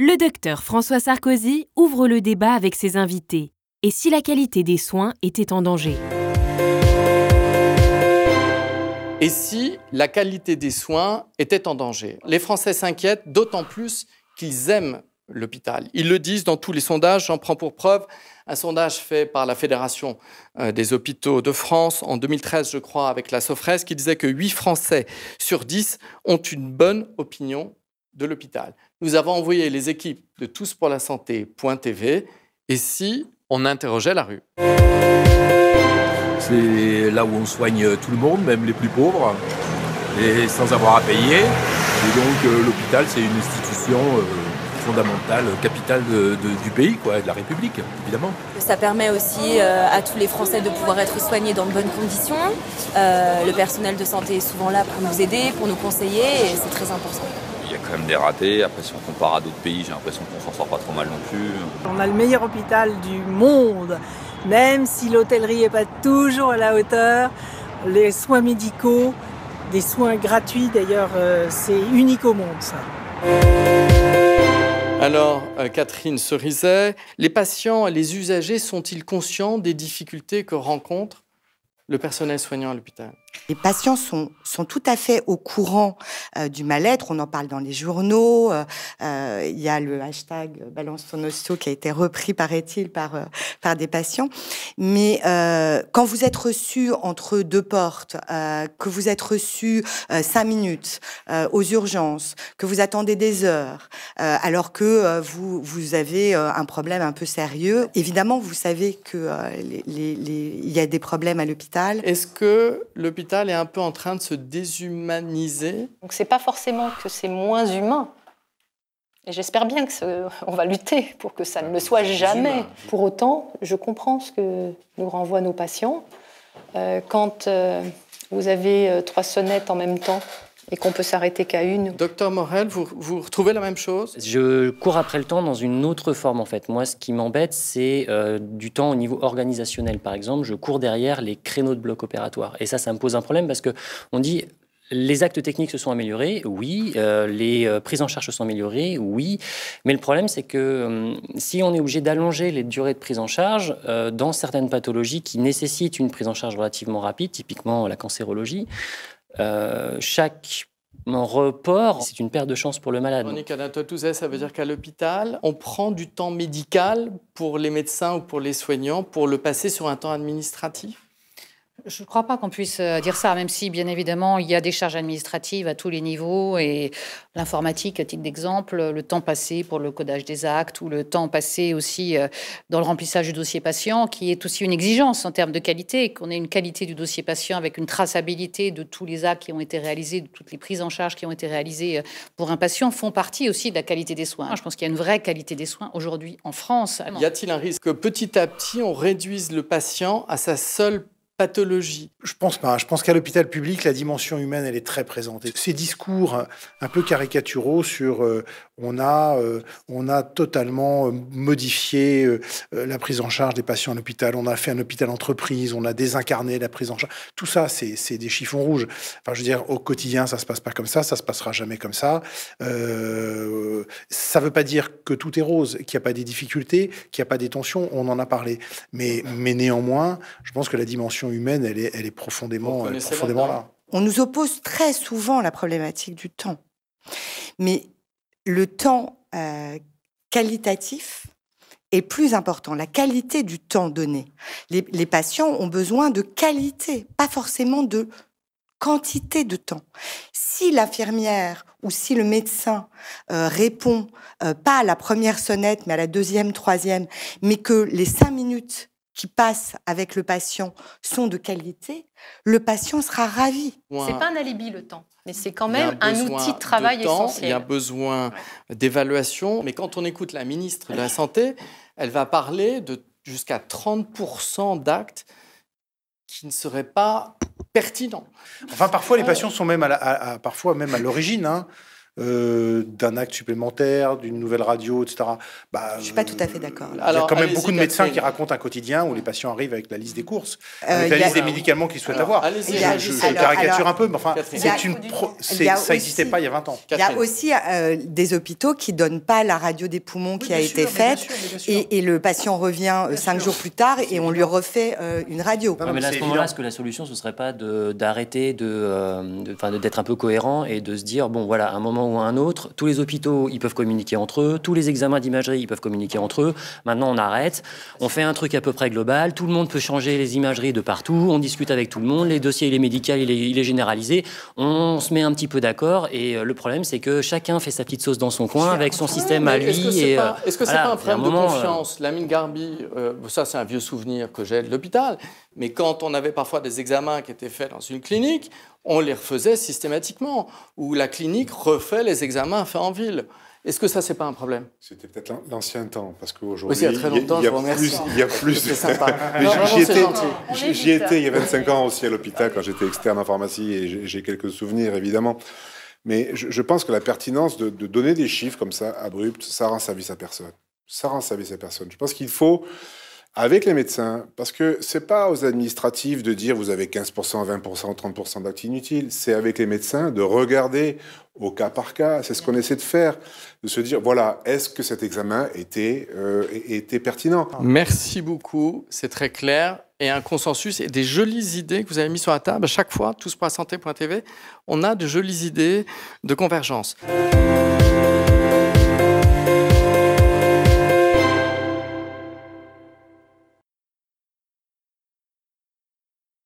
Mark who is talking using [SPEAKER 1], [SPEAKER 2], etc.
[SPEAKER 1] Le docteur François Sarkozy ouvre le débat avec ses invités. Et si la qualité des soins était en danger?
[SPEAKER 2] Et si la qualité des soins était en danger? Les Français s'inquiètent d'autant plus qu'ils aiment l'hôpital. Ils le disent dans tous les sondages, j'en prends pour preuve un sondage fait par la Fédération euh, des hôpitaux de France en 2013, je crois, avec la Sofres, qui disait que 8 Français sur 10 ont une bonne opinion de l'hôpital. Nous avons envoyé les équipes de Tous pour la santé.tv et si on interrogeait la rue
[SPEAKER 3] C'est là où on soigne tout le monde, même les plus pauvres, et sans avoir à payer. Et donc euh, l'hôpital, c'est une institution euh, fondamentale, capitale du pays, quoi, de la République, évidemment.
[SPEAKER 4] Ça permet aussi euh, à tous les Français de pouvoir être soignés dans de bonnes conditions. le personnel de santé est souvent là pour nous aider, pour nous conseiller, et c'est très important
[SPEAKER 5] quand même des ratés. Après, si on compare à d'autres pays, j'ai l'impression qu'on s'en sort pas trop mal non plus.
[SPEAKER 6] On a le meilleur hôpital du monde, même si l'hôtellerie n'est pas toujours à la hauteur. Les soins médicaux, des soins gratuits d'ailleurs, euh, c'est unique au monde ça.
[SPEAKER 2] Alors, euh, Catherine Cerizet, les patients et les usagers sont-ils conscients des difficultés que rencontrent le personnel soignant à l'hôpital?
[SPEAKER 7] Les patients sont, sont tout à fait au courant euh, du mal-être. On en parle dans les journaux. Euh, euh il y a le hashtag Balance ton osteo qui a été repris, paraît-il, par, par des patients. Mais quand vous êtes reçu entre deux portes, que vous êtes reçu cinq minutes aux urgences, que vous attendez des heures, alors que vous, vous avez un problème un peu sérieux, évidemment, vous savez que les, y a des problèmes à l'hôpital
[SPEAKER 2] est-ce que l'hôpital est un peu en train de se déshumaniser
[SPEAKER 8] Donc c'est pas forcément que c'est moins humain. Et j'espère bien qu'on va lutter pour que ça ne le soit jamais. Pour autant, je comprends ce que nous renvoient nos patients. Euh, quand euh, vous avez euh, trois sonnettes en même temps et qu'on peut s'arrêter qu'à une.
[SPEAKER 2] Docteur Morel, vous, vous, retrouvez la même chose?
[SPEAKER 9] Je cours après le temps dans une autre forme en fait. Moi, ce qui m'embête, c'est euh, du temps au niveau organisationnel. Par exemple, je cours derrière les créneaux de bloc opératoire. Et ça, ça me pose un problème parce que on dit les actes techniques se sont améliorés, oui. Euh, les euh, prises en charge se sont améliorées, oui. Mais le problème, c'est que si on est obligé d'allonger les durées de prise en charge dans certaines pathologies qui nécessitent une prise en charge relativement rapide, typiquement la cancérologie, euh, chaque report, c'est une perte de chance pour le malade.
[SPEAKER 2] Monique ça veut dire qu'à l'hôpital, on prend du temps médical pour les médecins ou pour les soignants pour le passer sur un temps administratif?
[SPEAKER 10] Je ne crois pas qu'on puisse euh, dire ça, même si, bien évidemment, il y a des charges administratives à tous les niveaux et l'informatique, à titre d'exemple, le temps passé pour le codage des actes ou le temps passé aussi euh, dans le remplissage du dossier patient, qui est aussi une exigence en termes de qualité, qu'on ait une qualité du dossier patient avec une traçabilité de tous les actes qui ont été réalisés, de toutes les prises en charge qui ont été réalisées euh, pour un patient, font partie aussi de la qualité des soins. Je pense qu'il y a une vraie qualité des soins aujourd'hui en France.
[SPEAKER 2] Y a-t-il un risque que petit à petit, on réduise le patient à sa seule pathologie
[SPEAKER 11] Je pense pas. Je pense qu'à l'hôpital public, la dimension humaine, elle est très présente. ces discours un peu caricaturaux sur euh, on a euh, on a totalement euh, modifié la prise en charge des patients à l'hôpital, on a fait un hôpital entreprise, on a désincarné la prise en charge. Tout ça, c'est des chiffons rouges. Enfin, je veux dire, au quotidien, ça se passe pas comme ça, ça se passera jamais comme ça. Ça veut pas dire que tout est rose, qu'il n'y a pas des difficultés, qu'il n'y a pas des tensions. On en a parlé, mais mais néanmoins, je pense que la dimension humaine, elle est, elle est profondément, profondément là.
[SPEAKER 7] On nous oppose très souvent la problématique du temps. Mais le temps euh, qualitatif est plus important, la qualité du temps donné. Les, les, patients ont besoin de qualité, pas forcément de quantité de temps. Si l'infirmière ou si le médecin euh, répond euh, pas à la première sonnette, mais à la deuxième, troisième, mais que les cinq minutes qui passent avec le patient sont de qualité, le patient sera ravi.
[SPEAKER 8] C'est pas un alibi le temps, mais c'est quand même un, outil de travail essentiel.
[SPEAKER 2] Il y a besoin d'évaluation, mais quand on écoute la ministre de la Santé, elle va parler de jusqu'à 30% d'actes qui ne seraient pas
[SPEAKER 11] Enfin, parfois, les patients sont même à, parfois même à l'origine. Hein, euh, d'un acte supplémentaire, d'une nouvelle radio, etc.
[SPEAKER 7] Bah, je suis pas tout à fait d'accord.
[SPEAKER 11] Il y a quand même beaucoup de médecins qui racontent un quotidien où les patients arrivent avec la liste des courses,
[SPEAKER 7] Euh,
[SPEAKER 11] avec la liste des médicaments qu'ils souhaitent
[SPEAKER 2] Alors,
[SPEAKER 11] avoir. Je-
[SPEAKER 2] alors-
[SPEAKER 11] caricature
[SPEAKER 7] alors-
[SPEAKER 11] un peu, mais enfin, c'est une pro- ça n'existait pas il y a 20 ans.
[SPEAKER 7] Il y a aussi euh, des hôpitaux qui donnent pas la radio des poumons qui a été faite et, et le patient revient euh, cinq jours plus tard et on lui refait euh, une radio.
[SPEAKER 11] Non,
[SPEAKER 9] mais à ce moment-là, est-ce que la solution, ce serait pas d'arrêter de- d'être un peu cohérent et de se dire, bon, voilà, à un moment ou à un autre, tous les hôpitaux, ils peuvent communiquer entre eux, tous les examens d'imagerie, ils peuvent communiquer entre eux. Maintenant, on arrête, on fait un truc à peu près global, tout le monde peut changer les imageries de partout, on discute avec tout le monde, les dossiers, il est médical, il est, il est généralisé, on se met un petit peu d'accord. Et euh, le problème, c'est que chacun fait sa petite sauce dans son coin avec son système à
[SPEAKER 2] Mais Est-ce que
[SPEAKER 9] lui.
[SPEAKER 2] c'est
[SPEAKER 9] et,
[SPEAKER 2] pas,
[SPEAKER 9] euh,
[SPEAKER 2] est-ce que c'est
[SPEAKER 9] voilà,
[SPEAKER 2] pas un problème de
[SPEAKER 9] moment, euh,
[SPEAKER 2] confiance? Lamine Garbi, euh, ça c'est un vieux souvenir que j'ai de l'hôpital, mais quand on avait parfois des examens qui étaient faits dans une clinique, on les refaisait systématiquement, ou la clinique refait les examens faits en ville. Est-ce que ça, c'est pas un problème?
[SPEAKER 12] C'était peut-être l'an- l'ancien temps, parce qu'aujourd'hui,
[SPEAKER 2] il y a très longtemps,
[SPEAKER 12] il y
[SPEAKER 2] je
[SPEAKER 12] a
[SPEAKER 2] vous remercie.
[SPEAKER 12] plus, il y a plus.
[SPEAKER 2] C'est sympa.
[SPEAKER 12] Mais
[SPEAKER 2] Non,
[SPEAKER 12] j'y- étais, il y a 25 ans aussi à l'hôpital quand j'étais externe en pharmacie et j'ai- j'ai quelques souvenirs évidemment. Mais je, je pense que la pertinence de, de donner des chiffres comme ça abrupts, ça rend service à personne. Ça rend service à personne. Je pense qu'il faut avec les médecins, parce que c'est pas aux administratifs de dire vous avez 15%, 20%, 30% d'actes inutiles, c'est avec les médecins de regarder au cas par cas, c'est ce qu'on essaie de faire, de se dire voilà, est-ce que cet examen était, euh, était pertinent?
[SPEAKER 2] Merci beaucoup, c'est très clair. Et un consensus et des jolies idées que vous avez mis sur la table. À chaque fois, tous pour la santé.tv, on a de jolies idées de convergence.